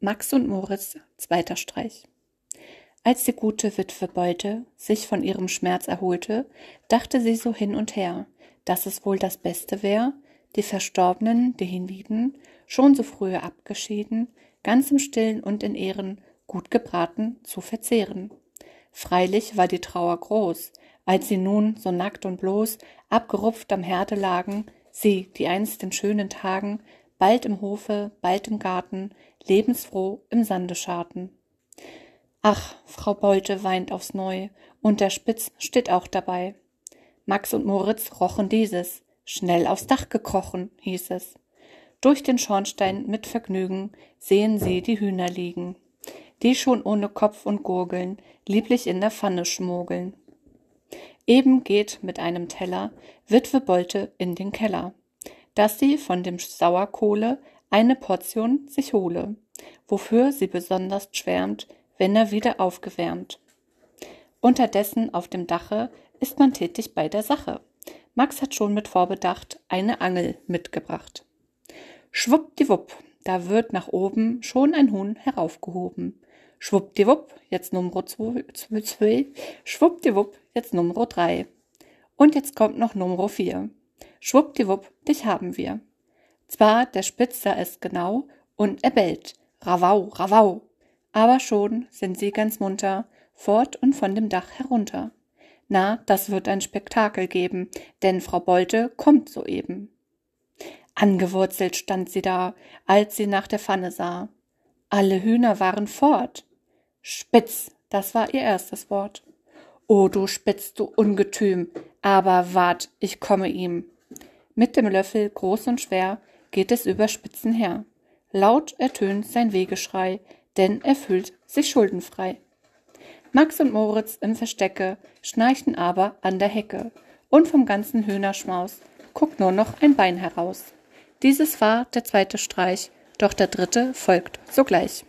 Max und Moritz, zweiter Streich. Als die gute Witwe Beute sich von ihrem Schmerz erholte, dachte sie so hin und her, dass es wohl das Beste wär, die Verstorbenen, die hienieden, schon so frühe abgeschieden, ganz im Stillen und in Ehren, gut gebraten, zu verzehren. Freilich war die Trauer groß, als sie nun so nackt und bloß, abgerupft am Herde lagen, sie, die einst in schönen Tagen bald im Hofe, bald im Garten, lebensfroh im Sande scharten. Ach, Frau Bolte weint aufs Neu, und der Spitz steht auch dabei. Max und Moritz rochen dieses, schnell aufs Dach gekrochen, hieß es. Durch den Schornstein mit Vergnügen sehen sie die Hühner liegen, die schon ohne Kopf und Gurgeln lieblich in der Pfanne schmogeln. Eben geht mit einem Teller Witwe Bolte in den Keller dass sie von dem Sauerkohle eine Portion sich hole, wofür sie besonders schwärmt, wenn er wieder aufgewärmt. Unterdessen auf dem Dache ist man tätig bei der Sache. Max hat schon mit Vorbedacht eine Angel mitgebracht. Schwuppdiwupp, da wird nach oben schon ein Huhn heraufgehoben. Schwuppdiwupp, jetzt Nummer zwei, schwuppdiwupp, jetzt Nummer drei. Und jetzt kommt noch Nummer vier. Schwuppdiwupp, dich haben wir. Zwar der Spitzer es genau und er bellt, Ravau, Ravau, aber schon sind sie ganz munter, fort und von dem Dach herunter. Na, das wird ein Spektakel geben, denn Frau Bolte kommt soeben. Angewurzelt stand sie da, als sie nach der Pfanne sah. Alle Hühner waren fort. Spitz, das war ihr erstes Wort. O du Spitz, du Ungetüm, aber wart, ich komme ihm. Mit dem Löffel, groß und schwer, geht es über Spitzen her. Laut ertönt sein Wegeschrei, denn er fühlt sich schuldenfrei. Max und Moritz im Verstecke schnarchen aber an der Hecke, und vom ganzen Hühnerschmaus guckt nur noch ein Bein heraus. Dieses war der zweite Streich, doch der dritte folgt sogleich.